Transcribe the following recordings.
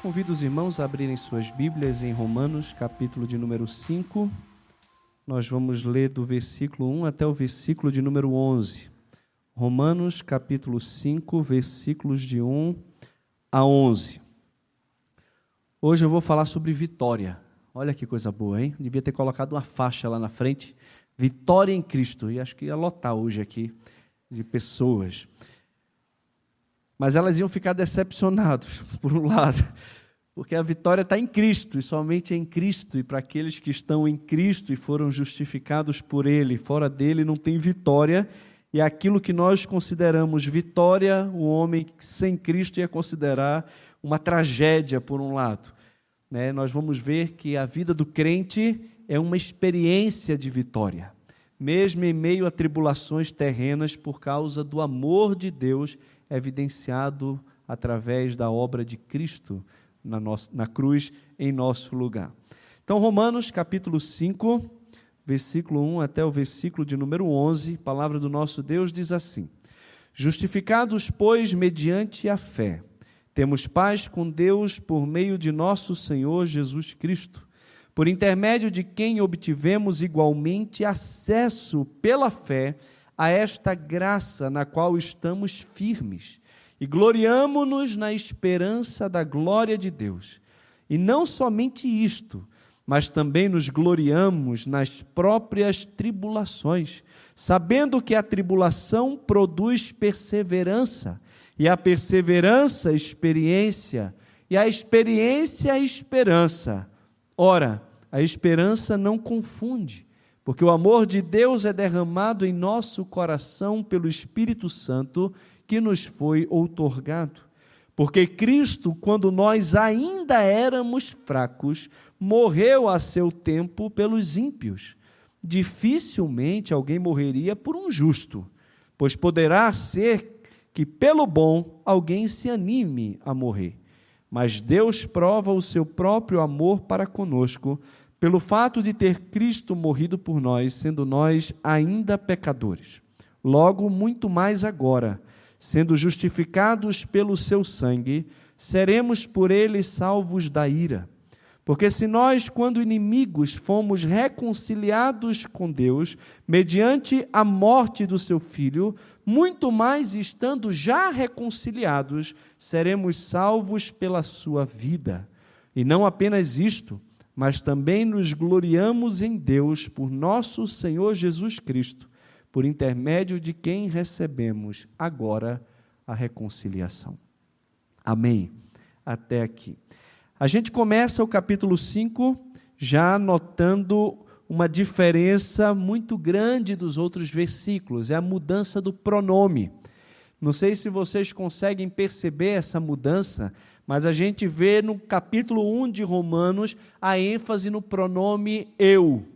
Convido os irmãos a abrirem suas Bíblias em Romanos, capítulo de número 5. Nós vamos ler do versículo 1 até o versículo de número 11. Romanos, capítulo 5, versículos de 1 a 11. Hoje eu vou falar sobre vitória. Olha que coisa boa, hein? Devia ter colocado uma faixa lá na frente. Vitória em Cristo. E acho que ia lotar hoje aqui de pessoas mas elas iam ficar decepcionadas, por um lado, porque a vitória está em Cristo, e somente em Cristo, e para aqueles que estão em Cristo e foram justificados por Ele, fora dele não tem vitória, e aquilo que nós consideramos vitória, o homem sem Cristo ia considerar uma tragédia, por um lado. Né? Nós vamos ver que a vida do crente é uma experiência de vitória, mesmo em meio a tribulações terrenas, por causa do amor de Deus evidenciado através da obra de Cristo na, nossa, na cruz em nosso lugar. Então, Romanos capítulo 5, versículo 1 até o versículo de número 11, a palavra do nosso Deus diz assim: Justificados, pois, mediante a fé, temos paz com Deus por meio de nosso Senhor Jesus Cristo, por intermédio de quem obtivemos igualmente acesso pela fé a esta graça na qual estamos firmes e gloriamo-nos na esperança da glória de Deus. E não somente isto, mas também nos gloriamos nas próprias tribulações, sabendo que a tribulação produz perseverança, e a perseverança, experiência, e a experiência, esperança. Ora, a esperança não confunde, porque o amor de Deus é derramado em nosso coração pelo Espírito Santo que nos foi outorgado. Porque Cristo, quando nós ainda éramos fracos, morreu a seu tempo pelos ímpios. Dificilmente alguém morreria por um justo, pois poderá ser que pelo bom alguém se anime a morrer. Mas Deus prova o seu próprio amor para conosco, pelo fato de ter Cristo morrido por nós, sendo nós ainda pecadores. Logo, muito mais agora, sendo justificados pelo seu sangue, seremos por ele salvos da ira. Porque se nós, quando inimigos, fomos reconciliados com Deus, mediante a morte do seu filho, muito mais estando já reconciliados, seremos salvos pela sua vida. E não apenas isto, mas também nos gloriamos em Deus por nosso Senhor Jesus Cristo, por intermédio de quem recebemos agora a reconciliação. Amém. Até aqui. A gente começa o capítulo 5 já notando uma diferença muito grande dos outros versículos, é a mudança do pronome. Não sei se vocês conseguem perceber essa mudança, mas a gente vê no capítulo 1 de Romanos a ênfase no pronome eu.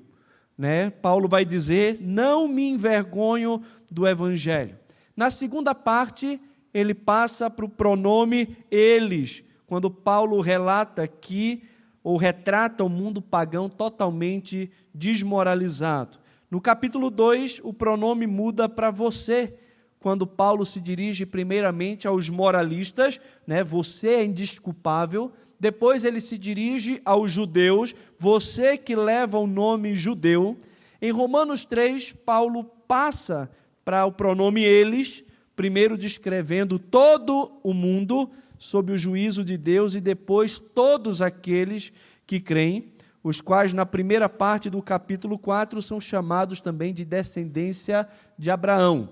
Né? Paulo vai dizer: Não me envergonho do evangelho. Na segunda parte, ele passa para o pronome eles, quando Paulo relata que, ou retrata o mundo pagão totalmente desmoralizado. No capítulo 2, o pronome muda para você quando Paulo se dirige primeiramente aos moralistas, né? Você é indisculpável. Depois ele se dirige aos judeus, você que leva o nome judeu. Em Romanos 3, Paulo passa para o pronome eles, primeiro descrevendo todo o mundo sob o juízo de Deus e depois todos aqueles que creem, os quais na primeira parte do capítulo 4 são chamados também de descendência de Abraão.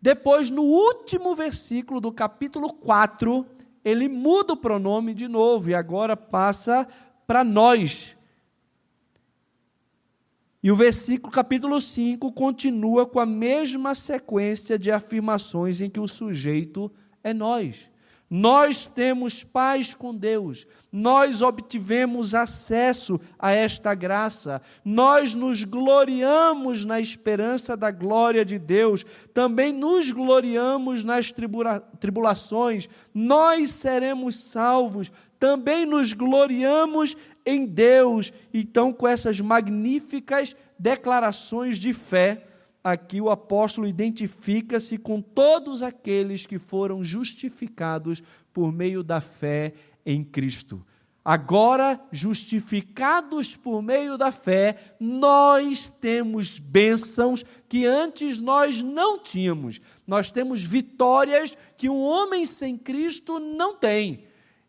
Depois, no último versículo do capítulo 4, ele muda o pronome de novo e agora passa para nós. E o versículo, capítulo 5, continua com a mesma sequência de afirmações em que o sujeito é nós. Nós temos paz com Deus, nós obtivemos acesso a esta graça, nós nos gloriamos na esperança da glória de Deus, também nos gloriamos nas tribula tribulações, nós seremos salvos, também nos gloriamos em Deus. Então, com essas magníficas declarações de fé, aqui o apóstolo identifica-se com todos aqueles que foram justificados por meio da fé em Cristo. Agora, justificados por meio da fé, nós temos bênçãos que antes nós não tínhamos. Nós temos vitórias que um homem sem Cristo não tem.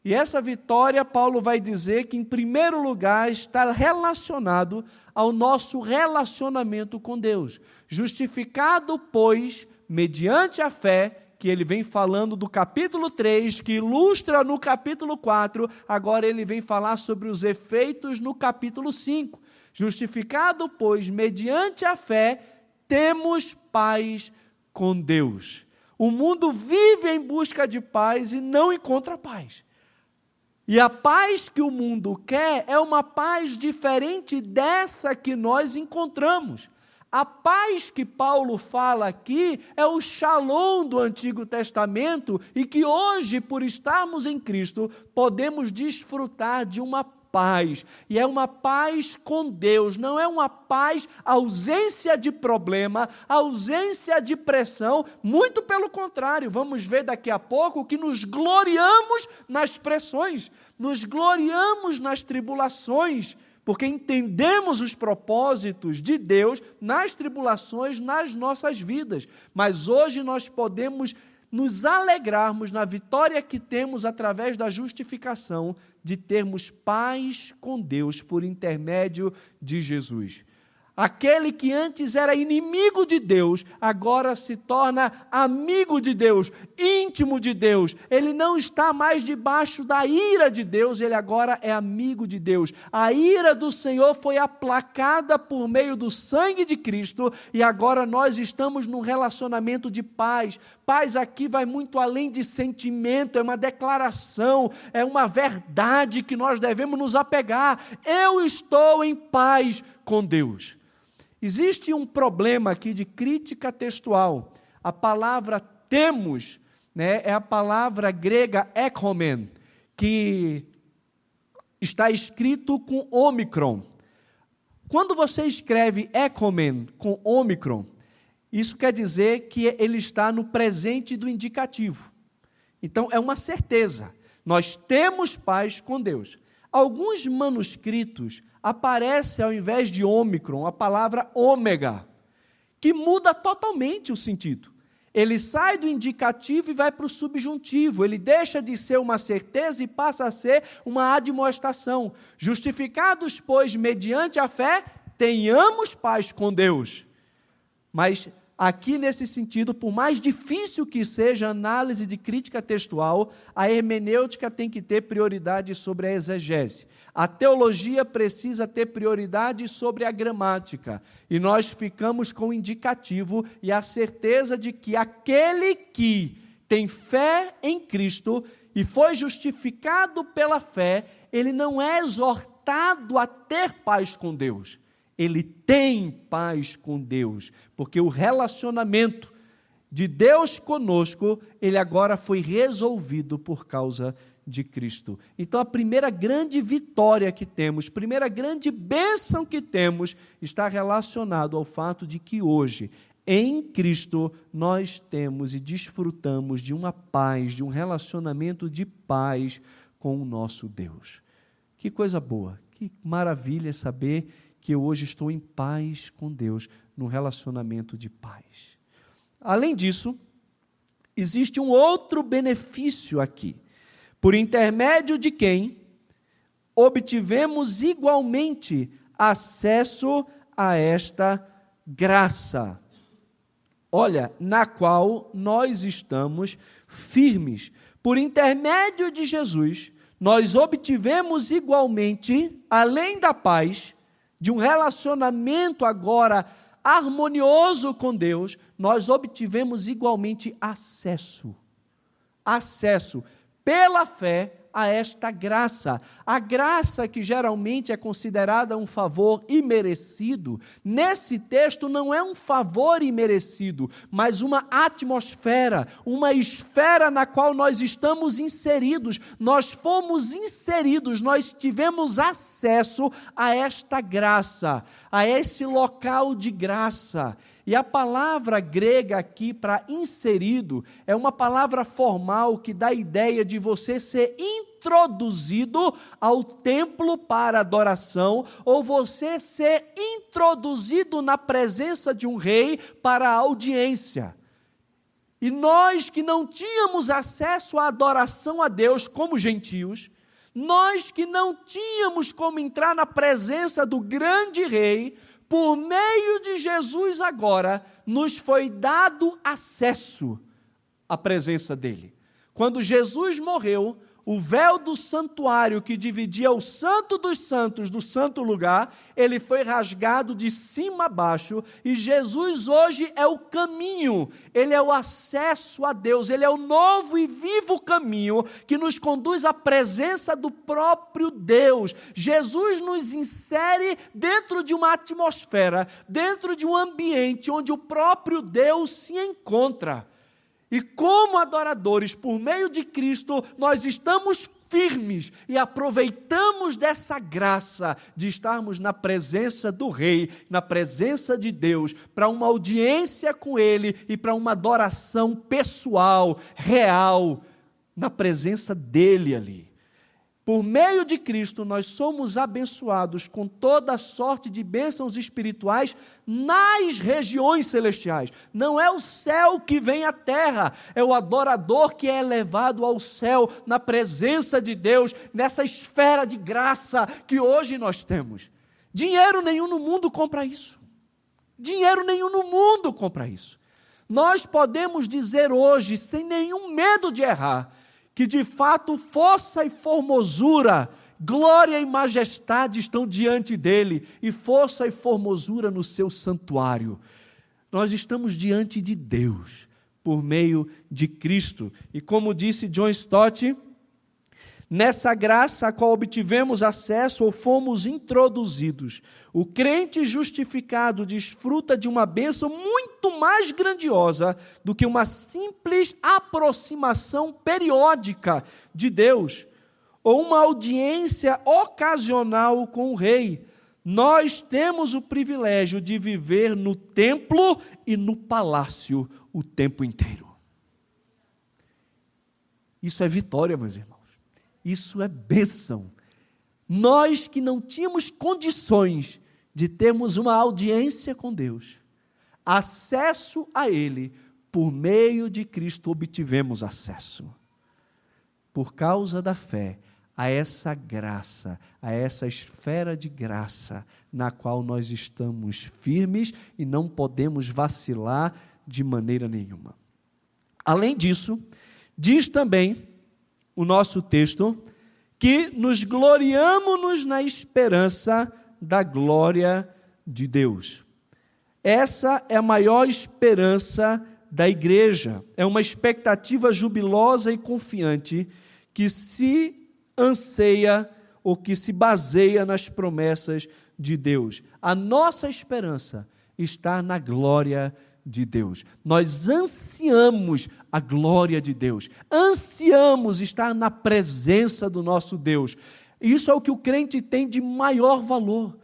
E essa vitória, Paulo vai dizer que, em primeiro lugar, está relacionado ao nosso relacionamento com Deus. Justificado, pois, mediante a fé, que ele vem falando do capítulo 3, que ilustra no capítulo 4, agora ele vem falar sobre os efeitos no capítulo 5. Justificado, pois, mediante a fé, temos paz com Deus. O mundo vive em busca de paz e não encontra paz. E a paz que o mundo quer é uma paz diferente dessa que nós encontramos. A paz que Paulo fala aqui é o shalom do Antigo Testamento e que hoje, por estarmos em Cristo, podemos desfrutar de uma paz. E é uma paz com Deus, não é uma paz ausência de problema, ausência de pressão, muito pelo contrário. Vamos ver daqui a pouco que nos gloriamos nas pressões, nos gloriamos nas tribulações porque entendemos os propósitos de Deus nas tribulações, nas nossas vidas. Mas hoje nós podemos nos alegrarmos na vitória que temos através da justificação de termos paz com Deus por intermédio de Jesus. Aquele que antes era inimigo de Deus, agora se torna amigo de Deus, íntimo de Deus. Ele não está mais debaixo da ira de Deus, ele agora é amigo de Deus. A ira do Senhor foi aplacada por meio do sangue de Cristo e agora nós estamos num relacionamento de paz. Paz aqui vai muito além de sentimento, é uma declaração, é uma verdade que nós devemos nos apegar. Eu estou em paz com Deus. Existe um problema aqui de crítica textual. A palavra temos né, é a palavra grega ekhomen, que está escrito com ômicron. Quando você escreve ekhomen com ômicron, isso quer dizer que ele está no presente do indicativo. Então é uma certeza. Nós temos paz com Deus. Alguns manuscritos aparece, ao invés de ômicron, a palavra ômega, que muda totalmente o sentido. Ele sai do indicativo e vai para o subjuntivo. Ele deixa de ser uma certeza e passa a ser uma admoestação. Justificados, pois, mediante a fé, tenhamos paz com Deus. Mas aqui nesse sentido, por mais difícil que seja a análise de crítica textual, a hermenêutica tem que ter prioridade sobre a exegese. A teologia precisa ter prioridade sobre a gramática. E nós ficamos com o indicativo e a certeza de que aquele que tem fé em Cristo e foi justificado pela fé, ele não é exortado a ter paz com Deus ele tem paz com Deus, porque o relacionamento de Deus conosco, ele agora foi resolvido por causa de Cristo. Então a primeira grande vitória que temos, primeira grande bênção que temos, está relacionado ao fato de que hoje em Cristo nós temos e desfrutamos de uma paz, de um relacionamento de paz com o nosso Deus. Que coisa boa, que maravilha saber que eu hoje estou em paz com Deus, num relacionamento de paz. Além disso, existe um outro benefício aqui, por intermédio de quem obtivemos igualmente acesso a esta graça. Olha, na qual nós estamos firmes. Por intermédio de Jesus, nós obtivemos igualmente, além da paz, de um relacionamento agora harmonioso com Deus, nós obtivemos igualmente acesso. Acesso pela fé a esta graça. A graça que geralmente é considerada um favor imerecido, nesse texto não é um favor imerecido, mas uma atmosfera, uma esfera na qual nós estamos inseridos. Nós fomos inseridos, nós tivemos acesso a esta graça, a esse local de graça. E a palavra grega aqui para inserido é uma palavra formal que dá a ideia de você ser introduzido ao templo para adoração ou você ser introduzido na presença de um rei para audiência. E nós que não tínhamos acesso à adoração a Deus como gentios, nós que não tínhamos como entrar na presença do grande rei, por meio de Jesus agora, nos foi dado acesso à presença dele. Quando Jesus morreu, o véu do santuário que dividia o santo dos santos do santo lugar, ele foi rasgado de cima a baixo, e Jesus hoje é o caminho, ele é o acesso a Deus, ele é o novo e vivo caminho que nos conduz à presença do próprio Deus. Jesus nos insere dentro de uma atmosfera, dentro de um ambiente onde o próprio Deus se encontra. E como adoradores, por meio de Cristo, nós estamos firmes e aproveitamos dessa graça de estarmos na presença do Rei, na presença de Deus, para uma audiência com Ele e para uma adoração pessoal, real, na presença dEle ali. Por meio de Cristo, nós somos abençoados com toda sorte de bênçãos espirituais nas regiões celestiais. Não é o céu que vem à terra, é o adorador que é elevado ao céu, na presença de Deus, nessa esfera de graça que hoje nós temos. Dinheiro nenhum no mundo compra isso. Dinheiro nenhum no mundo compra isso. Nós podemos dizer hoje, sem nenhum medo de errar, que de fato força e formosura, glória e majestade estão diante dele, e força e formosura no seu santuário. Nós estamos diante de Deus por meio de Cristo. E como disse John Stott, Nessa graça a qual obtivemos acesso ou fomos introduzidos, o crente justificado desfruta de uma bênção muito mais grandiosa do que uma simples aproximação periódica de Deus ou uma audiência ocasional com o rei. Nós temos o privilégio de viver no templo e no palácio o tempo inteiro. Isso é vitória, meus irmãos. Isso é bênção. Nós que não tínhamos condições de termos uma audiência com Deus, acesso a Ele, por meio de Cristo obtivemos acesso. Por causa da fé, a essa graça, a essa esfera de graça na qual nós estamos firmes e não podemos vacilar de maneira nenhuma. Além disso, diz também o nosso texto, que nos gloriamos na esperança da glória de Deus. Essa é a maior esperança da igreja, é uma expectativa jubilosa e confiante que se anseia ou que se baseia nas promessas de Deus. A nossa esperança está na glória de de Deus. Nós ansiamos a glória de Deus, ansiamos estar na presença do nosso Deus. Isso é o que o crente tem de maior valor.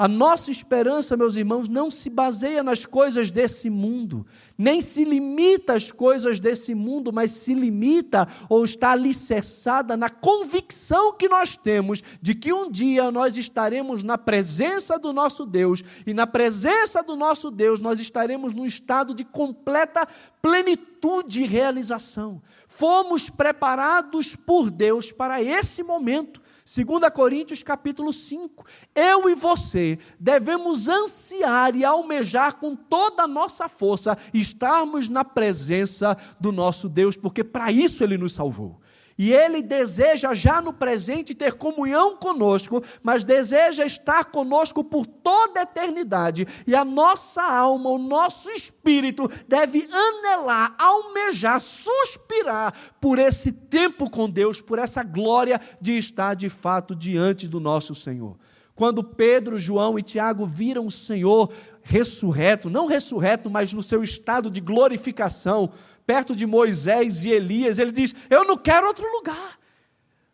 A nossa esperança, meus irmãos, não se baseia nas coisas desse mundo, nem se limita às coisas desse mundo, mas se limita ou está alicerçada na convicção que nós temos de que um dia nós estaremos na presença do nosso Deus, e na presença do nosso Deus nós estaremos num estado de completa plenitude e realização. Fomos preparados por Deus para esse momento. 2 Coríntios capítulo 5. Eu e você devemos ansiar e almejar com toda a nossa força estarmos na presença do nosso Deus, porque para isso ele nos salvou. E Ele deseja já no presente ter comunhão conosco, mas deseja estar conosco por toda a eternidade. E a nossa alma, o nosso espírito deve anelar, almejar, suspirar por esse tempo com Deus, por essa glória de estar de fato diante do nosso Senhor. Quando Pedro, João e Tiago viram o Senhor ressurreto, não ressurreto, mas no seu estado de glorificação, perto de Moisés e Elias, ele diz: Eu não quero outro lugar.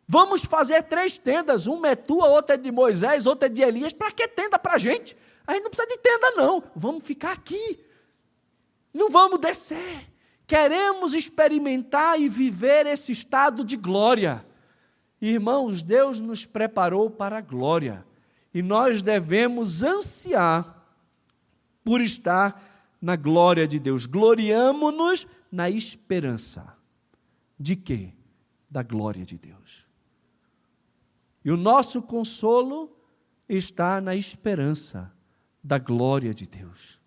Vamos fazer três tendas, uma é tua, outra é de Moisés, outra é de Elias. Para que tenda para a gente? A gente não precisa de tenda, não. Vamos ficar aqui. Não vamos descer. Queremos experimentar e viver esse estado de glória. Irmãos, Deus nos preparou para a glória. E nós devemos ansiar por estar na glória de Deus. Gloriamo-nos na esperança. De quê? Da glória de Deus. E o nosso consolo está na esperança da glória de Deus.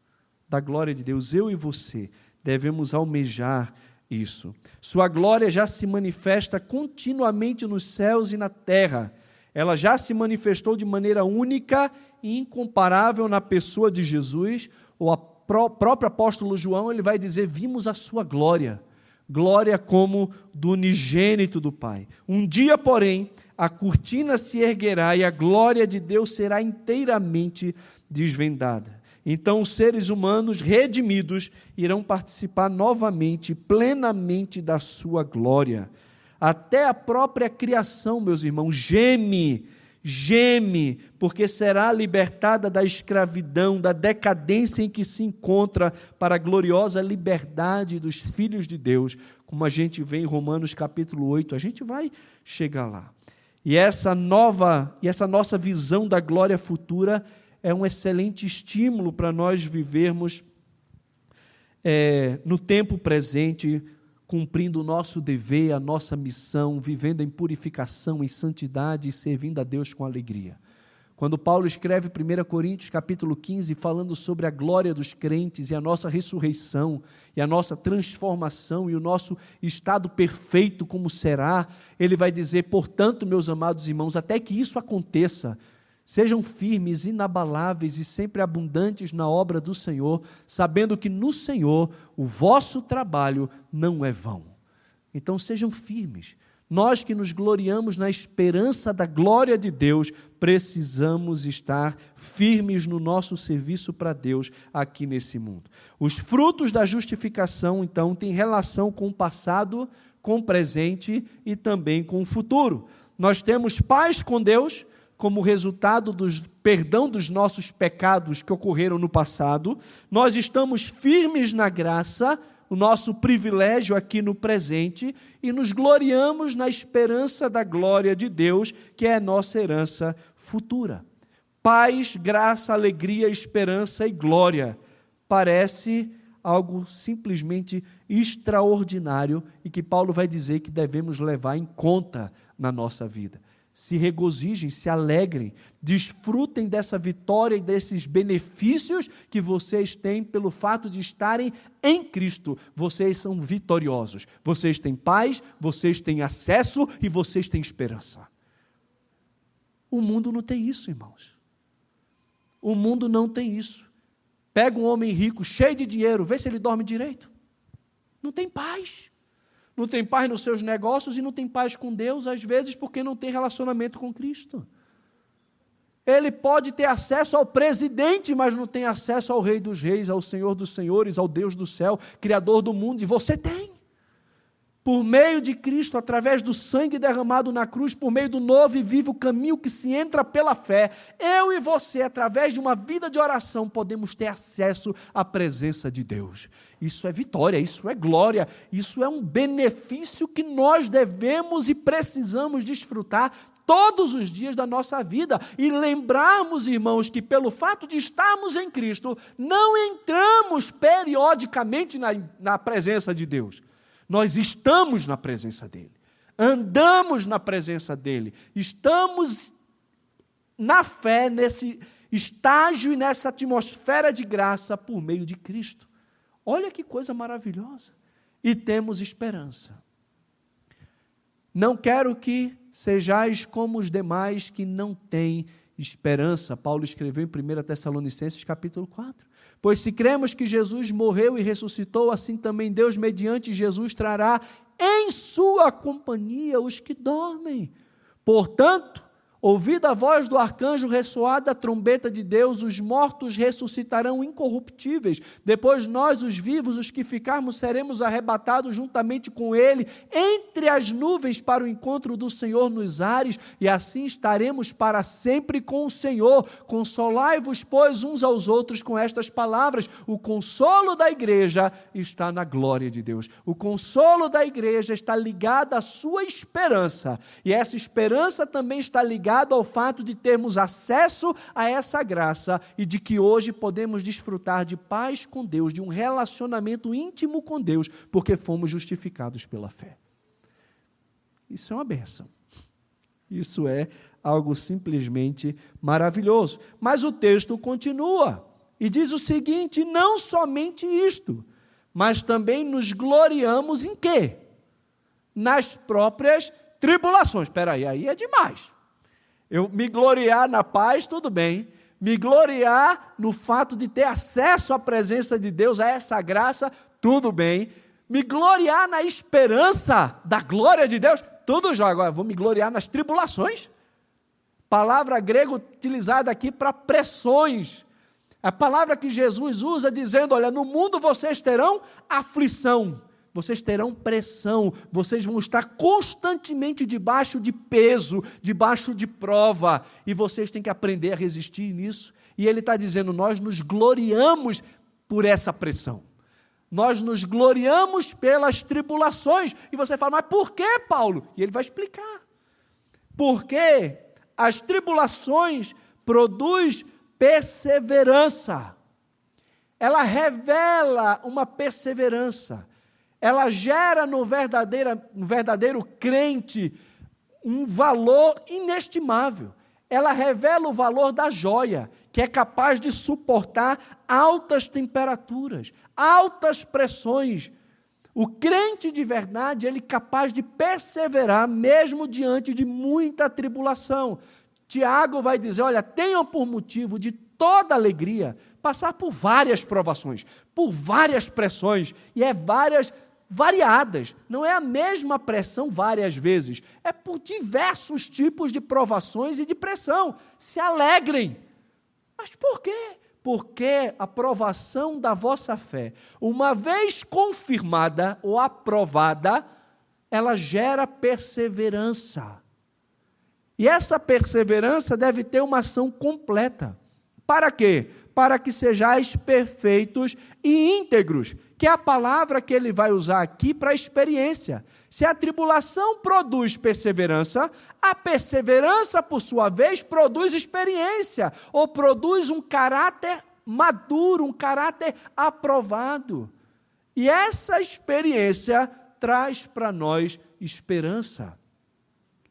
Da glória de Deus, eu e você devemos almejar isso. Sua glória já se manifesta continuamente nos céus e na terra. Ela já se manifestou de maneira única e incomparável na pessoa de Jesus, ou a próprio apóstolo João, ele vai dizer: Vimos a sua glória, glória como do unigênito do Pai. Um dia, porém, a cortina se erguerá e a glória de Deus será inteiramente desvendada. Então, os seres humanos redimidos irão participar novamente, plenamente da sua glória. Até a própria criação, meus irmãos, geme geme, porque será libertada da escravidão, da decadência em que se encontra para a gloriosa liberdade dos filhos de Deus, como a gente vê em Romanos capítulo 8, a gente vai chegar lá. E essa nova, e essa nossa visão da glória futura é um excelente estímulo para nós vivermos é, no tempo presente, cumprindo o nosso dever, a nossa missão, vivendo em purificação, em santidade e servindo a Deus com alegria. Quando Paulo escreve 1 Coríntios capítulo 15, falando sobre a glória dos crentes e a nossa ressurreição, e a nossa transformação e o nosso estado perfeito como será, ele vai dizer: "Portanto, meus amados irmãos, até que isso aconteça, Sejam firmes, inabaláveis e sempre abundantes na obra do Senhor, sabendo que no Senhor o vosso trabalho não é vão. Então sejam firmes. Nós que nos gloriamos na esperança da glória de Deus, precisamos estar firmes no nosso serviço para Deus aqui nesse mundo. Os frutos da justificação, então, têm relação com o passado, com o presente e também com o futuro. Nós temos paz com Deus como resultado do perdão dos nossos pecados que ocorreram no passado, nós estamos firmes na graça, o nosso privilégio aqui no presente, e nos gloriamos na esperança da glória de Deus, que é nossa herança futura. Paz, graça, alegria, esperança e glória. Parece algo simplesmente extraordinário e que Paulo vai dizer que devemos levar em conta na nossa vida se regozijem, se alegrem, desfrutem dessa vitória e desses benefícios que vocês têm pelo fato de estarem em Cristo. Vocês são vitoriosos, vocês têm paz, vocês têm acesso e vocês têm esperança. O mundo não tem isso, irmãos. O mundo não tem isso. Pega um homem rico, cheio de dinheiro, vê se ele dorme direito. Não tem paz não tem paz nos seus negócios e não tem paz com Deus, às vezes porque não tem relacionamento com Cristo. Ele pode ter acesso ao presidente, mas não tem acesso ao Rei dos Reis, ao Senhor dos Senhores, ao Deus do céu, Criador do mundo, e você tem por meio de Cristo, através do sangue derramado na cruz, por meio do novo e vivo caminho que se entra pela fé, eu e você, através de uma vida de oração, podemos ter acesso à presença de Deus. Isso é vitória, isso é glória, isso é um benefício que nós devemos e precisamos desfrutar todos os dias da nossa vida e lembrarmos, irmãos, que pelo fato de estarmos em Cristo, não entramos periodicamente na, na presença de Deus nós estamos na presença dEle, andamos na presença dEle, estamos na fé, nesse estágio e nessa atmosfera de graça por meio de Cristo. Olha que coisa maravilhosa! E temos esperança. Não quero que sejais como os demais que não têm esperança. Paulo escreveu em 1 Tessalonicenses capítulo 4. Pois se cremos que Jesus morreu e ressuscitou, assim também Deus, mediante Jesus, trará em sua companhia os que dormem. Portanto, Ouvida a voz do arcanjo, ressoada a trombeta de Deus, os mortos ressuscitarão incorruptíveis. Depois nós, os vivos, os que ficarmos, seremos arrebatados juntamente com ele entre as nuvens para o encontro do Senhor nos ares, e assim estaremos para sempre com o Senhor. Consolai-vos, pois, uns aos outros com estas palavras. O consolo da igreja está na glória de Deus. O consolo da igreja está ligado à sua esperança, e essa esperança também está ligada ligado ao fato de termos acesso a essa graça e de que hoje podemos desfrutar de paz com Deus, de um relacionamento íntimo com Deus, porque fomos justificados pela fé. Isso é uma benção. Isso é algo simplesmente maravilhoso. Mas o texto continua e diz o seguinte: não somente isto, mas também nos gloriamos em quê? Nas próprias tribulações. Espera aí, aí é demais. Eu me gloriar na paz, tudo bem. Me gloriar no fato de ter acesso à presença de Deus, a essa graça, tudo bem. Me gloriar na esperança da glória de Deus, tudo já. Agora, vou me gloriar nas tribulações. Palavra grega utilizada aqui para pressões. A palavra que Jesus usa dizendo: olha, no mundo vocês terão aflição vocês terão pressão, vocês vão estar constantemente debaixo de peso, debaixo de prova, e vocês têm que aprender a resistir nisso. E ele está dizendo: nós nos gloriamos por essa pressão. Nós nos gloriamos pelas tribulações. E você fala, mas por que, Paulo? E ele vai explicar. Porque as tribulações produz perseverança. Ela revela uma perseverança ela gera no, no verdadeiro crente um valor inestimável. Ela revela o valor da joia, que é capaz de suportar altas temperaturas, altas pressões. O crente de verdade, ele é capaz de perseverar mesmo diante de muita tribulação. Tiago vai dizer: olha, tenham por motivo de toda alegria passar por várias provações, por várias pressões, e é várias variadas, não é a mesma pressão várias vezes, é por diversos tipos de provações e de pressão. Se alegrem. Mas por quê? Porque a provação da vossa fé, uma vez confirmada ou aprovada, ela gera perseverança. E essa perseverança deve ter uma ação completa. Para quê? Para que sejais perfeitos e íntegros, que é a palavra que ele vai usar aqui para experiência. Se a tribulação produz perseverança, a perseverança, por sua vez, produz experiência, ou produz um caráter maduro, um caráter aprovado. E essa experiência traz para nós esperança.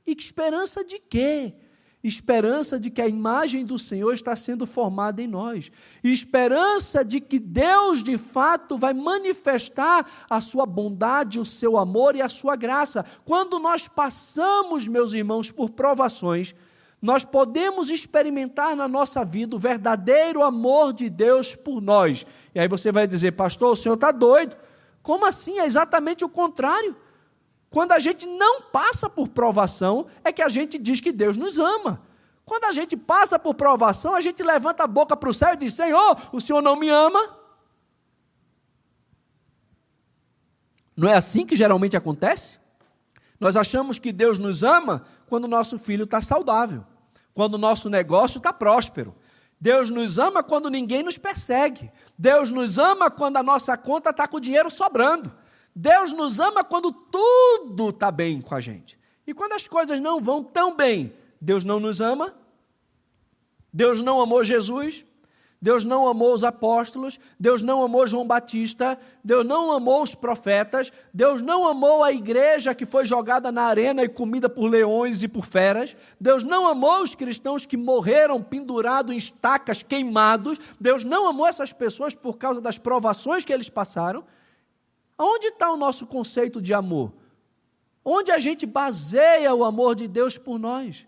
E esperança de quê? Esperança de que a imagem do Senhor está sendo formada em nós, esperança de que Deus de fato vai manifestar a sua bondade, o seu amor e a sua graça. Quando nós passamos, meus irmãos, por provações, nós podemos experimentar na nossa vida o verdadeiro amor de Deus por nós. E aí você vai dizer, pastor, o senhor está doido. Como assim? É exatamente o contrário. Quando a gente não passa por provação, é que a gente diz que Deus nos ama. Quando a gente passa por provação, a gente levanta a boca para o céu e diz: Senhor, o Senhor não me ama. Não é assim que geralmente acontece? Nós achamos que Deus nos ama quando o nosso filho está saudável, quando o nosso negócio está próspero. Deus nos ama quando ninguém nos persegue. Deus nos ama quando a nossa conta está com o dinheiro sobrando. Deus nos ama quando tudo está bem com a gente. E quando as coisas não vão tão bem, Deus não nos ama? Deus não amou Jesus? Deus não amou os apóstolos, Deus não amou João Batista, Deus não amou os profetas, Deus não amou a igreja que foi jogada na arena e comida por leões e por feras, Deus não amou os cristãos que morreram pendurados em estacas queimados, Deus não amou essas pessoas por causa das provações que eles passaram. Aonde está o nosso conceito de amor? Onde a gente baseia o amor de Deus por nós?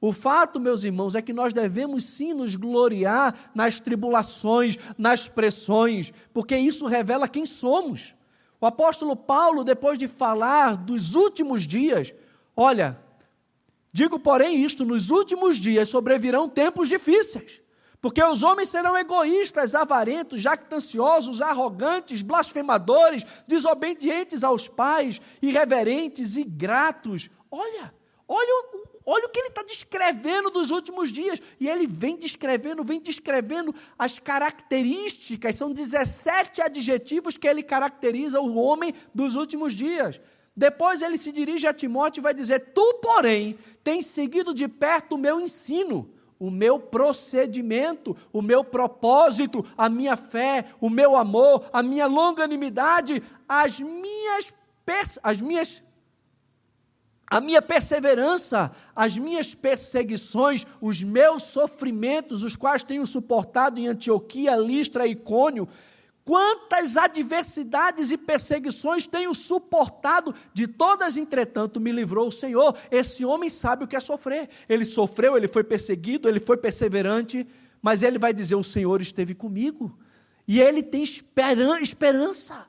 O fato, meus irmãos, é que nós devemos sim nos gloriar nas tribulações, nas pressões, porque isso revela quem somos. O apóstolo Paulo, depois de falar dos últimos dias, olha, digo porém isto: nos últimos dias sobrevirão tempos difíceis. Porque os homens serão egoístas, avarentos, jactanciosos, arrogantes, blasfemadores, desobedientes aos pais, irreverentes, ingratos. Olha, olha, olha o que ele está descrevendo dos últimos dias. E ele vem descrevendo, vem descrevendo as características, são 17 adjetivos que ele caracteriza o homem dos últimos dias. Depois ele se dirige a Timóteo e vai dizer: Tu, porém, tens seguido de perto o meu ensino o meu procedimento, o meu propósito, a minha fé, o meu amor, a minha longanimidade, as minhas as minhas a minha perseverança, as minhas perseguições, os meus sofrimentos, os quais tenho suportado em Antioquia, Listra e Cônio, Quantas adversidades e perseguições tenho suportado, de todas, entretanto, me livrou o Senhor. Esse homem sabe o que é sofrer. Ele sofreu, ele foi perseguido, ele foi perseverante, mas ele vai dizer: O Senhor esteve comigo. E ele tem esperança.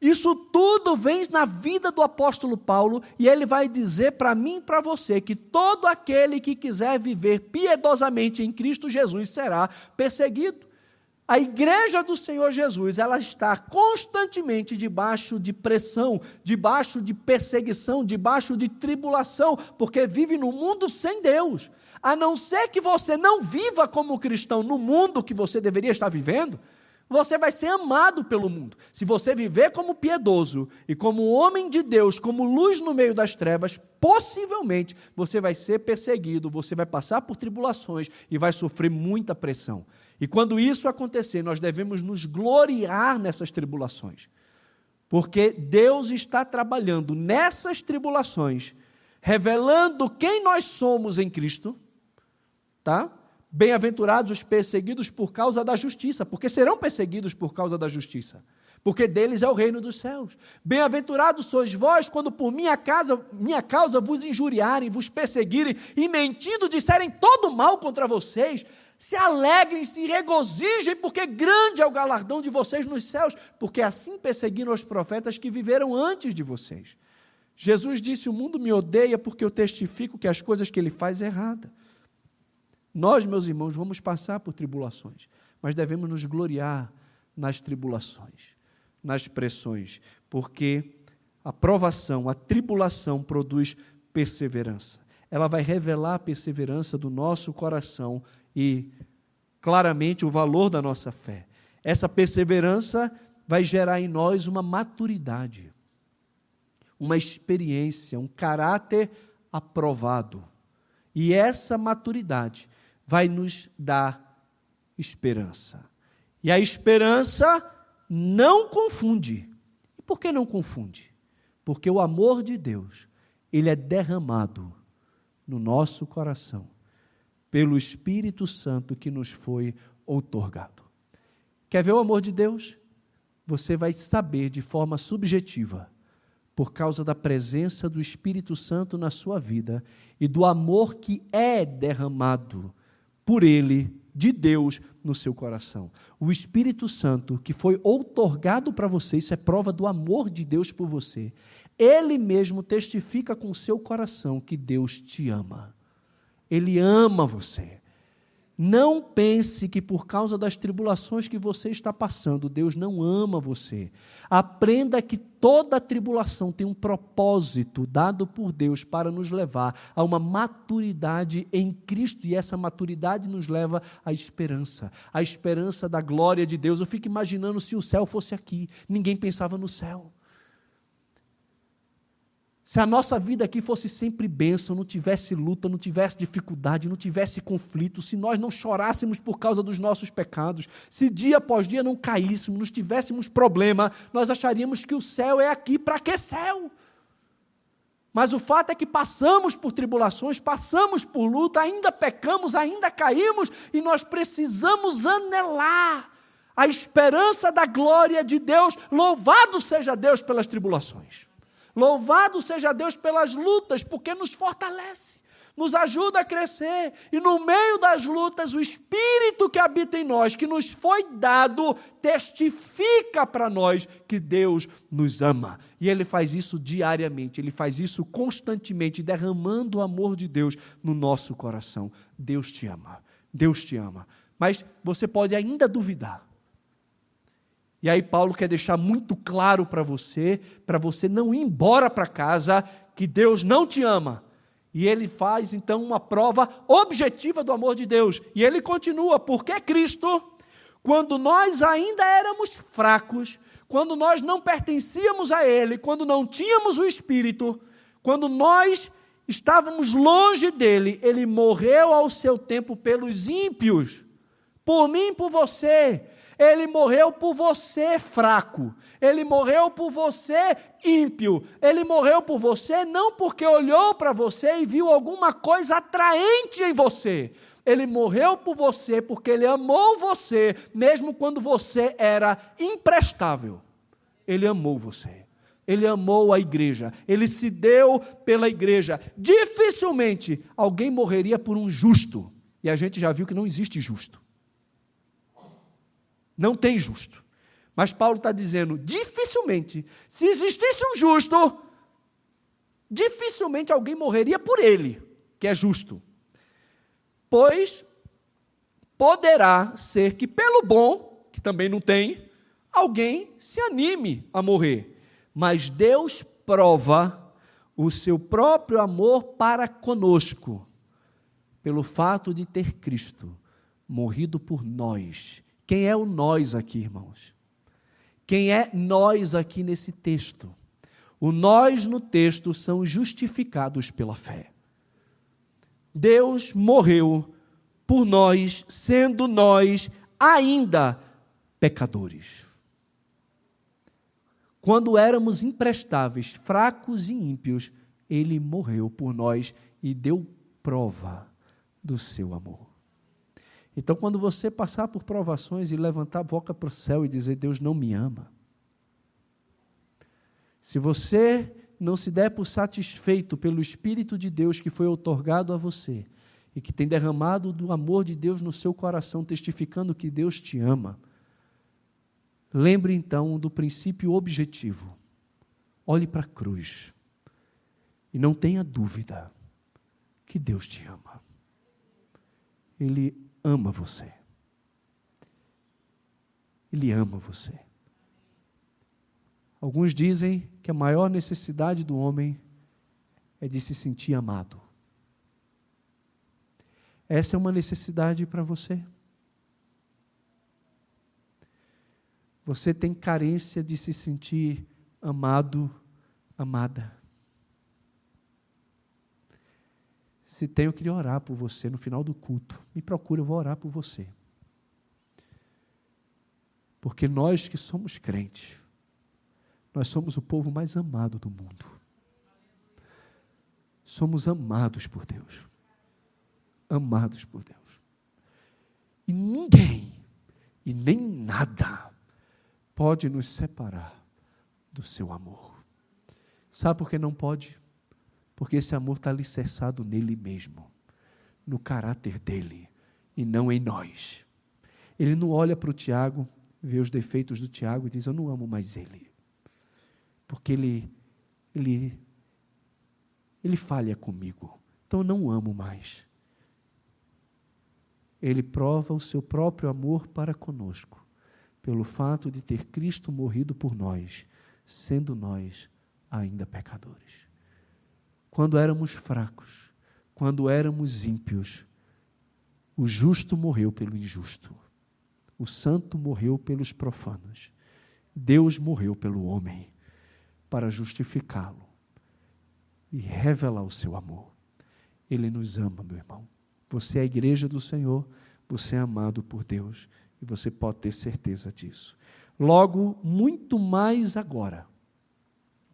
Isso tudo vem na vida do apóstolo Paulo, e ele vai dizer para mim e para você que todo aquele que quiser viver piedosamente em Cristo Jesus será perseguido. A igreja do Senhor Jesus, ela está constantemente debaixo de pressão, debaixo de perseguição, debaixo de tribulação, porque vive no mundo sem Deus. A não ser que você não viva como cristão no mundo que você deveria estar vivendo, você vai ser amado pelo mundo. Se você viver como piedoso e como homem de Deus, como luz no meio das trevas, possivelmente você vai ser perseguido, você vai passar por tribulações e vai sofrer muita pressão. E quando isso acontecer, nós devemos nos gloriar nessas tribulações. Porque Deus está trabalhando nessas tribulações, revelando quem nós somos em Cristo, tá? Bem-aventurados os perseguidos por causa da justiça, porque serão perseguidos por causa da justiça, porque deles é o reino dos céus. Bem-aventurados sois vós quando por minha casa, minha causa vos injuriarem, vos perseguirem e mentindo disserem todo mal contra vocês. Se alegrem, se regozijem, porque grande é o galardão de vocês nos céus, porque assim perseguiram os profetas que viveram antes de vocês. Jesus disse: O mundo me odeia porque eu testifico que as coisas que ele faz é errada. Nós, meus irmãos, vamos passar por tribulações, mas devemos nos gloriar nas tribulações, nas pressões, porque a provação, a tribulação produz perseverança. Ela vai revelar a perseverança do nosso coração e claramente o valor da nossa fé. Essa perseverança vai gerar em nós uma maturidade, uma experiência, um caráter aprovado. E essa maturidade vai nos dar esperança. E a esperança não confunde. E por que não confunde? Porque o amor de Deus, ele é derramado no nosso coração pelo Espírito Santo que nos foi outorgado. Quer ver o amor de Deus? Você vai saber de forma subjetiva por causa da presença do Espírito Santo na sua vida e do amor que é derramado por Ele, de Deus, no seu coração. O Espírito Santo, que foi outorgado para você, isso é prova do amor de Deus por você. Ele mesmo testifica com o seu coração que Deus te ama. Ele ama você. Não pense que por causa das tribulações que você está passando, Deus não ama você. Aprenda que toda tribulação tem um propósito dado por Deus para nos levar a uma maturidade em Cristo, e essa maturidade nos leva à esperança, à esperança da glória de Deus. Eu fico imaginando se o céu fosse aqui, ninguém pensava no céu. Se a nossa vida aqui fosse sempre bênção, não tivesse luta, não tivesse dificuldade, não tivesse conflito, se nós não chorássemos por causa dos nossos pecados, se dia após dia não caíssemos, não tivéssemos problema, nós acharíamos que o céu é aqui. Para que céu? Mas o fato é que passamos por tribulações, passamos por luta, ainda pecamos, ainda caímos e nós precisamos anelar a esperança da glória de Deus. Louvado seja Deus pelas tribulações. Louvado seja Deus pelas lutas, porque nos fortalece nos ajuda a crescer. E no meio das lutas, o Espírito que habita em nós, que nos foi dado, testifica para nós que Deus nos ama. E Ele faz isso diariamente, Ele faz isso constantemente, derramando o amor de Deus no nosso coração. Deus te ama, Deus te ama. Mas você pode ainda duvidar. E aí, Paulo quer deixar muito claro para você, para você não ir embora para casa, que Deus não te ama e ele faz então uma prova objetiva do amor de Deus. E ele continua, porque Cristo, quando nós ainda éramos fracos, quando nós não pertencíamos a Ele, quando não tínhamos o Espírito, quando nós estávamos longe dele, Ele morreu ao seu tempo pelos ímpios, por mim e por você. Ele morreu por você fraco. Ele morreu por você ímpio. Ele morreu por você não porque olhou para você e viu alguma coisa atraente em você. Ele morreu por você porque ele amou você, mesmo quando você era imprestável. Ele amou você. Ele amou a igreja. Ele se deu pela igreja. Dificilmente alguém morreria por um justo. E a gente já viu que não existe justo. Não tem justo. Mas Paulo está dizendo: dificilmente, se existisse um justo, dificilmente alguém morreria por ele, que é justo. Pois poderá ser que pelo bom, que também não tem, alguém se anime a morrer. Mas Deus prova o seu próprio amor para conosco, pelo fato de ter Cristo morrido por nós quem é o nós aqui, irmãos? Quem é nós aqui nesse texto? O nós no texto são justificados pela fé. Deus morreu por nós, sendo nós ainda pecadores. Quando éramos imprestáveis, fracos e ímpios, ele morreu por nós e deu prova do seu amor. Então, quando você passar por provações e levantar a boca para o céu e dizer, Deus não me ama, se você não se der por satisfeito pelo Espírito de Deus que foi otorgado a você e que tem derramado do amor de Deus no seu coração, testificando que Deus te ama, lembre então do princípio objetivo. Olhe para a cruz e não tenha dúvida que Deus te ama. Ele ama você. Ele ama você. Alguns dizem que a maior necessidade do homem é de se sentir amado. Essa é uma necessidade para você. Você tem carência de se sentir amado, amada. Se tem, eu queria orar por você no final do culto. Me procure, eu vou orar por você. Porque nós que somos crentes, nós somos o povo mais amado do mundo. Somos amados por Deus. Amados por Deus. E ninguém, e nem nada, pode nos separar do seu amor. Sabe por que não pode? Porque esse amor está alicerçado nele mesmo, no caráter dele, e não em nós. Ele não olha para o Tiago, vê os defeitos do Tiago e diz: Eu não amo mais ele. Porque ele, ele, ele falha comigo. Então eu não amo mais. Ele prova o seu próprio amor para conosco, pelo fato de ter Cristo morrido por nós, sendo nós ainda pecadores quando éramos fracos, quando éramos ímpios, o justo morreu pelo injusto, o santo morreu pelos profanos, Deus morreu pelo homem para justificá-lo e revelar o seu amor. Ele nos ama, meu irmão. Você é a igreja do Senhor, você é amado por Deus e você pode ter certeza disso. Logo, muito mais agora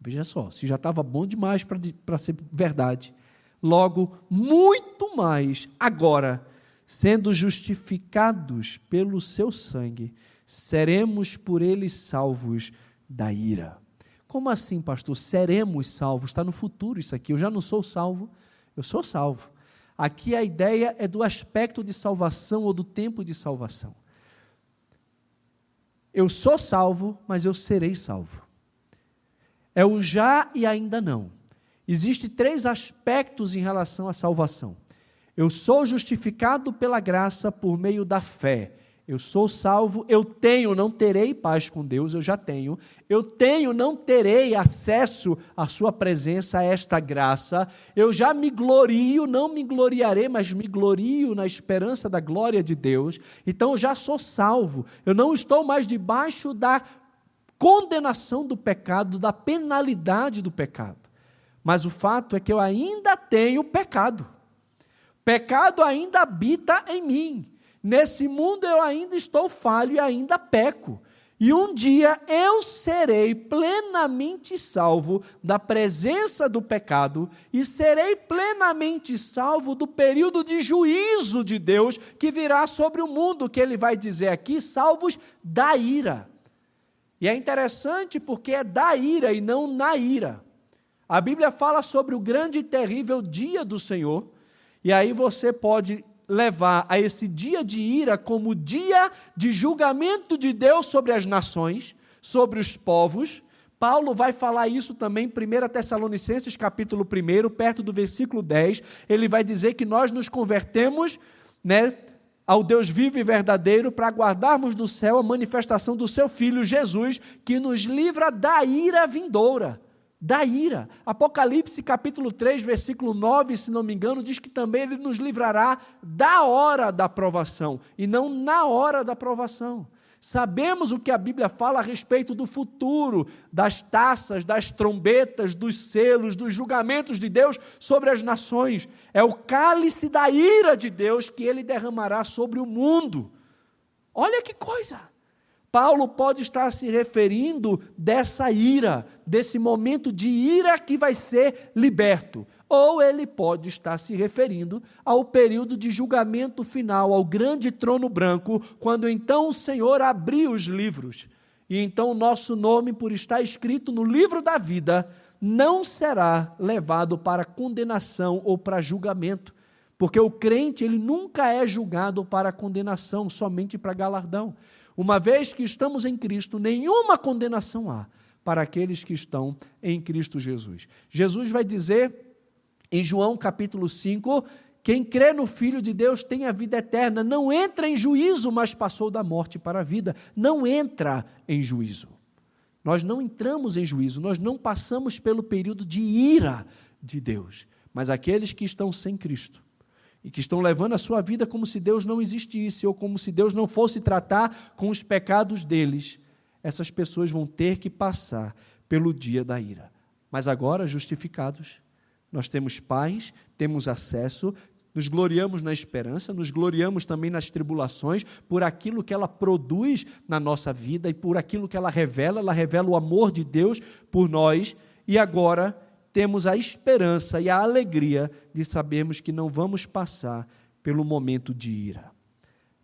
Veja só, se já estava bom demais para ser verdade, logo, muito mais agora, sendo justificados pelo seu sangue, seremos por ele salvos da ira. Como assim, pastor? Seremos salvos. Está no futuro isso aqui. Eu já não sou salvo, eu sou salvo. Aqui a ideia é do aspecto de salvação ou do tempo de salvação. Eu sou salvo, mas eu serei salvo. É o já e ainda não. Existem três aspectos em relação à salvação. Eu sou justificado pela graça por meio da fé. Eu sou salvo, eu tenho, não terei paz com Deus, eu já tenho. Eu tenho, não terei acesso à Sua presença, a esta graça. Eu já me glorio, não me gloriarei, mas me glorio na esperança da glória de Deus. Então eu já sou salvo. Eu não estou mais debaixo da condenação do pecado, da penalidade do pecado. Mas o fato é que eu ainda tenho pecado. Pecado ainda habita em mim. Nesse mundo eu ainda estou falho e ainda peco. E um dia eu serei plenamente salvo da presença do pecado e serei plenamente salvo do período de juízo de Deus que virá sobre o mundo, que ele vai dizer aqui, salvos da ira. E é interessante porque é da ira e não na ira. A Bíblia fala sobre o grande e terrível dia do Senhor, e aí você pode levar a esse dia de ira como dia de julgamento de Deus sobre as nações, sobre os povos. Paulo vai falar isso também em 1 Tessalonicenses capítulo 1, perto do versículo 10. Ele vai dizer que nós nos convertemos, né, ao Deus vivo e verdadeiro para guardarmos do céu a manifestação do seu filho Jesus, que nos livra da ira vindoura da ira. Apocalipse capítulo 3, versículo 9, se não me engano, diz que também ele nos livrará da hora da provação e não na hora da provação. Sabemos o que a Bíblia fala a respeito do futuro, das taças, das trombetas, dos selos, dos julgamentos de Deus sobre as nações. É o cálice da ira de Deus que ele derramará sobre o mundo. Olha que coisa! Paulo pode estar se referindo dessa ira, desse momento de ira que vai ser liberto. Ou ele pode estar se referindo ao período de julgamento final, ao grande trono branco, quando então o Senhor abriu os livros. E então o nosso nome, por estar escrito no livro da vida, não será levado para condenação ou para julgamento. Porque o crente, ele nunca é julgado para condenação, somente para galardão. Uma vez que estamos em Cristo, nenhuma condenação há para aqueles que estão em Cristo Jesus. Jesus vai dizer em João capítulo 5: quem crê no Filho de Deus tem a vida eterna, não entra em juízo, mas passou da morte para a vida. Não entra em juízo. Nós não entramos em juízo, nós não passamos pelo período de ira de Deus. Mas aqueles que estão sem Cristo, e que estão levando a sua vida como se Deus não existisse ou como se Deus não fosse tratar com os pecados deles, essas pessoas vão ter que passar pelo dia da ira. Mas agora, justificados, nós temos paz, temos acesso, nos gloriamos na esperança, nos gloriamos também nas tribulações, por aquilo que ela produz na nossa vida e por aquilo que ela revela, ela revela o amor de Deus por nós, e agora temos a esperança e a alegria de sabermos que não vamos passar pelo momento de ira.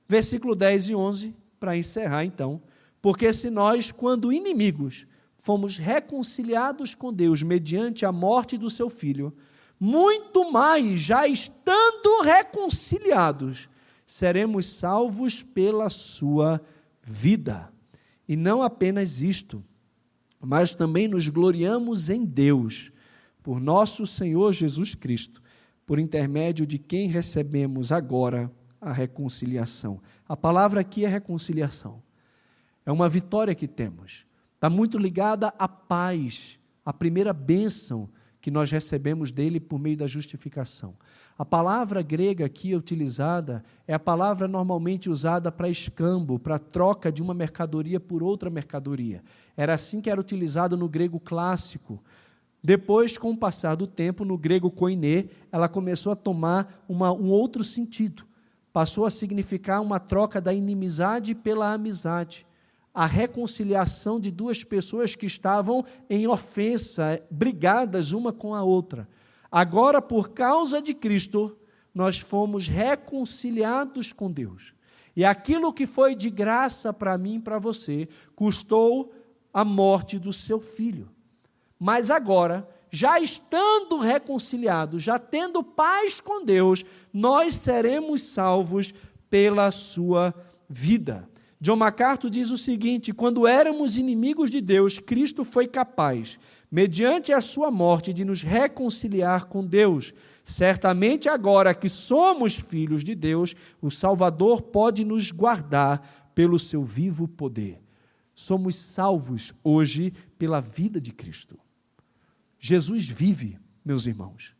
Versículo 10 e 11, para encerrar então. Porque se nós, quando inimigos, fomos reconciliados com Deus mediante a morte do seu filho, muito mais, já estando reconciliados, seremos salvos pela sua vida. E não apenas isto, mas também nos gloriamos em Deus por nosso Senhor Jesus Cristo, por intermédio de quem recebemos agora a reconciliação. A palavra aqui é reconciliação. É uma vitória que temos. Está muito ligada à paz, a primeira bênção que nós recebemos dele por meio da justificação. A palavra grega aqui utilizada é a palavra normalmente usada para escambo, para troca de uma mercadoria por outra mercadoria. Era assim que era utilizado no grego clássico. Depois, com o passar do tempo, no grego koiné, ela começou a tomar uma, um outro sentido. Passou a significar uma troca da inimizade pela amizade. A reconciliação de duas pessoas que estavam em ofensa, brigadas uma com a outra. Agora, por causa de Cristo, nós fomos reconciliados com Deus. E aquilo que foi de graça para mim e para você custou a morte do seu filho. Mas agora, já estando reconciliados, já tendo paz com Deus, nós seremos salvos pela sua vida. John MacArthur diz o seguinte: quando éramos inimigos de Deus, Cristo foi capaz, mediante a sua morte, de nos reconciliar com Deus. Certamente agora que somos filhos de Deus, o Salvador pode nos guardar pelo seu vivo poder. Somos salvos hoje pela vida de Cristo. Jesus vive, meus irmãos.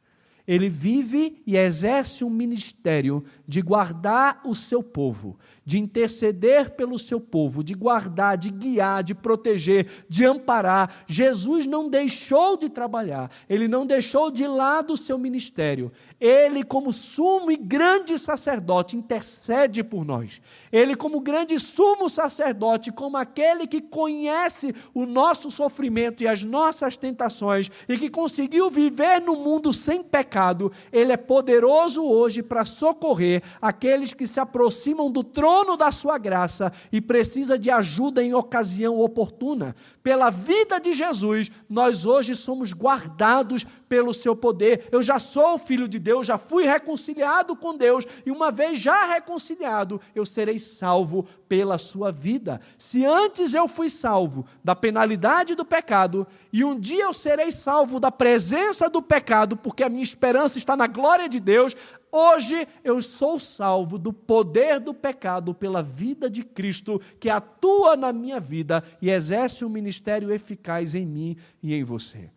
Ele vive e exerce um ministério de guardar o seu povo, de interceder pelo seu povo, de guardar, de guiar, de proteger, de amparar. Jesus não deixou de trabalhar, ele não deixou de lado o seu ministério. Ele, como sumo e grande sacerdote, intercede por nós. Ele, como grande sumo sacerdote, como aquele que conhece o nosso sofrimento e as nossas tentações e que conseguiu viver no mundo sem pecado, ele é poderoso hoje para socorrer aqueles que se aproximam do trono trono da sua graça e precisa de ajuda em ocasião oportuna. Pela vida de Jesus, nós hoje somos guardados pelo seu poder. Eu já sou filho de Deus, já fui reconciliado com Deus e uma vez já reconciliado, eu serei salvo pela sua vida. Se antes eu fui salvo da penalidade do pecado e um dia eu serei salvo da presença do pecado, porque a minha esperança está na glória de Deus, Hoje eu sou salvo do poder do pecado pela vida de Cristo, que atua na minha vida e exerce um ministério eficaz em mim e em você.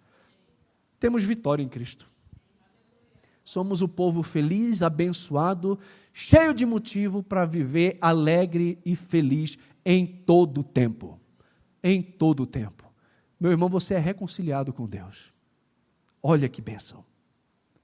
Temos vitória em Cristo. Somos o povo feliz, abençoado, cheio de motivo para viver alegre e feliz em todo o tempo. Em todo o tempo. Meu irmão, você é reconciliado com Deus. Olha que bênção.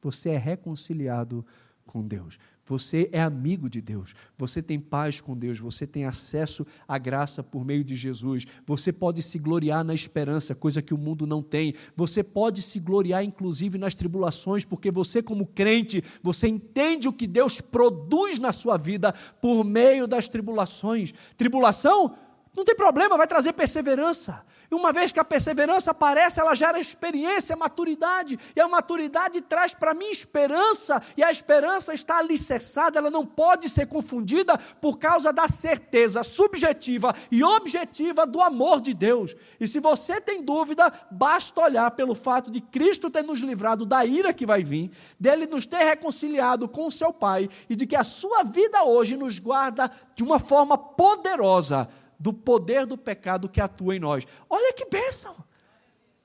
Você é reconciliado com com Deus. Você é amigo de Deus. Você tem paz com Deus. Você tem acesso à graça por meio de Jesus. Você pode se gloriar na esperança, coisa que o mundo não tem. Você pode se gloriar, inclusive, nas tribulações, porque você, como crente, você entende o que Deus produz na sua vida por meio das tribulações. Tribulação não tem problema, vai trazer perseverança. E uma vez que a perseverança aparece, ela gera experiência, maturidade. E a maturidade traz para mim esperança. E a esperança está alicerçada, ela não pode ser confundida por causa da certeza subjetiva e objetiva do amor de Deus. E se você tem dúvida, basta olhar pelo fato de Cristo ter nos livrado da ira que vai vir, dele nos ter reconciliado com o seu Pai e de que a sua vida hoje nos guarda de uma forma poderosa do poder do pecado que atua em nós. Olha que bênção!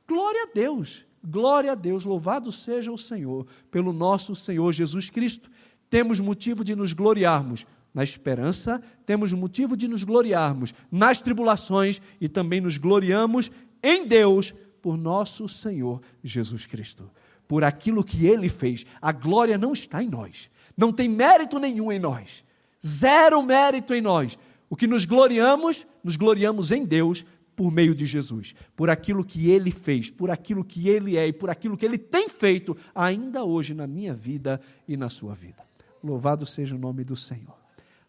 Glória a Deus! Glória a Deus! Louvado seja o Senhor pelo nosso Senhor Jesus Cristo. Temos motivo de nos gloriarmos na esperança, temos motivo de nos gloriarmos nas tribulações e também nos gloriamos em Deus por nosso Senhor Jesus Cristo. Por aquilo que ele fez. A glória não está em nós. Não tem mérito nenhum em nós. Zero mérito em nós o que nos gloriamos, nos gloriamos em Deus por meio de Jesus, por aquilo que ele fez, por aquilo que ele é e por aquilo que ele tem feito ainda hoje na minha vida e na sua vida. Louvado seja o nome do Senhor.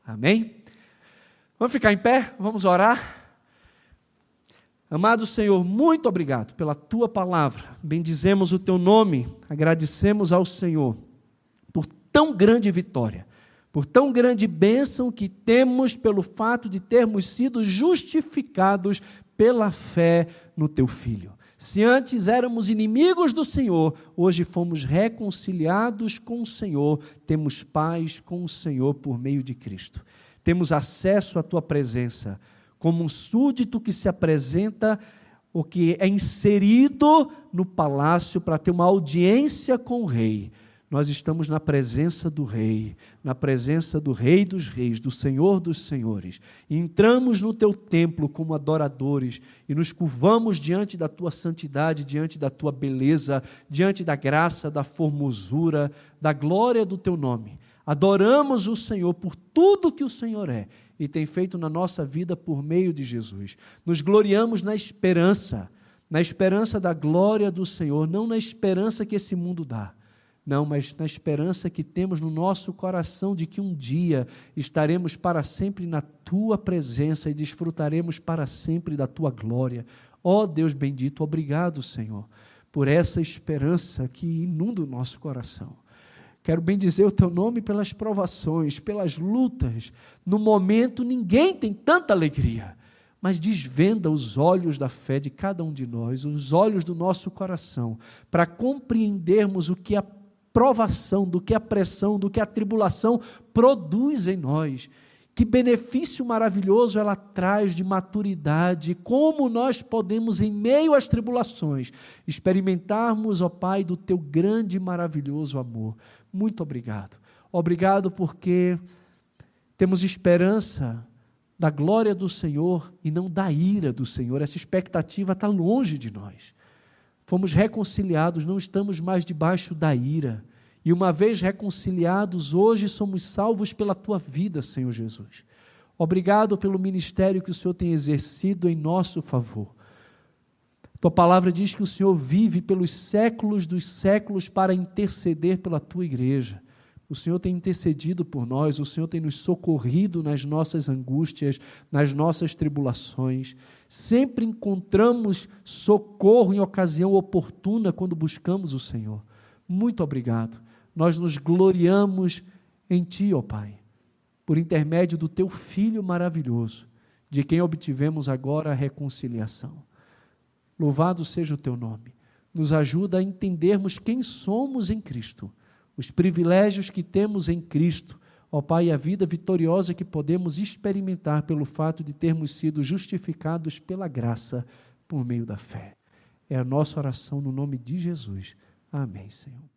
Amém? Vamos ficar em pé, vamos orar. Amado Senhor, muito obrigado pela tua palavra. Bendizemos o teu nome, agradecemos ao Senhor por tão grande vitória por tão grande bênção que temos pelo fato de termos sido justificados pela fé no teu Filho. Se antes éramos inimigos do Senhor, hoje fomos reconciliados com o Senhor, temos paz com o Senhor por meio de Cristo. Temos acesso à tua presença, como um súdito que se apresenta, o que é inserido no palácio para ter uma audiência com o rei nós estamos na presença do Rei, na presença do Rei dos Reis, do Senhor dos Senhores. Entramos no teu templo como adoradores e nos curvamos diante da tua santidade, diante da tua beleza, diante da graça, da formosura, da glória do teu nome. Adoramos o Senhor por tudo que o Senhor é e tem feito na nossa vida por meio de Jesus. Nos gloriamos na esperança, na esperança da glória do Senhor, não na esperança que esse mundo dá não, mas na esperança que temos no nosso coração de que um dia estaremos para sempre na tua presença e desfrutaremos para sempre da tua glória. Ó oh, Deus bendito, obrigado, Senhor, por essa esperança que inunda o nosso coração. Quero bem dizer o teu nome pelas provações, pelas lutas. No momento, ninguém tem tanta alegria, mas desvenda os olhos da fé de cada um de nós, os olhos do nosso coração, para compreendermos o que a provação, do que a pressão, do que a tribulação produz em nós que benefício maravilhoso ela traz de maturidade, como nós podemos, em meio às tribulações, experimentarmos, ó Pai, do teu grande e maravilhoso amor. Muito obrigado. Obrigado porque temos esperança da glória do Senhor e não da ira do Senhor. Essa expectativa está longe de nós. Fomos reconciliados, não estamos mais debaixo da ira e uma vez reconciliados, hoje somos salvos pela tua vida, Senhor Jesus. Obrigado pelo ministério que o Senhor tem exercido em nosso favor. Tua palavra diz que o Senhor vive pelos séculos dos séculos para interceder pela tua igreja. O Senhor tem intercedido por nós, o Senhor tem nos socorrido nas nossas angústias, nas nossas tribulações. Sempre encontramos socorro em ocasião oportuna quando buscamos o Senhor. Muito obrigado nós nos gloriamos em Ti, ó Pai, por intermédio do Teu Filho maravilhoso, de quem obtivemos agora a reconciliação. Louvado seja o Teu nome. Nos ajuda a entendermos quem somos em Cristo, os privilégios que temos em Cristo, ó Pai, a vida vitoriosa que podemos experimentar pelo fato de termos sido justificados pela graça por meio da fé. É a nossa oração no nome de Jesus. Amém, Senhor.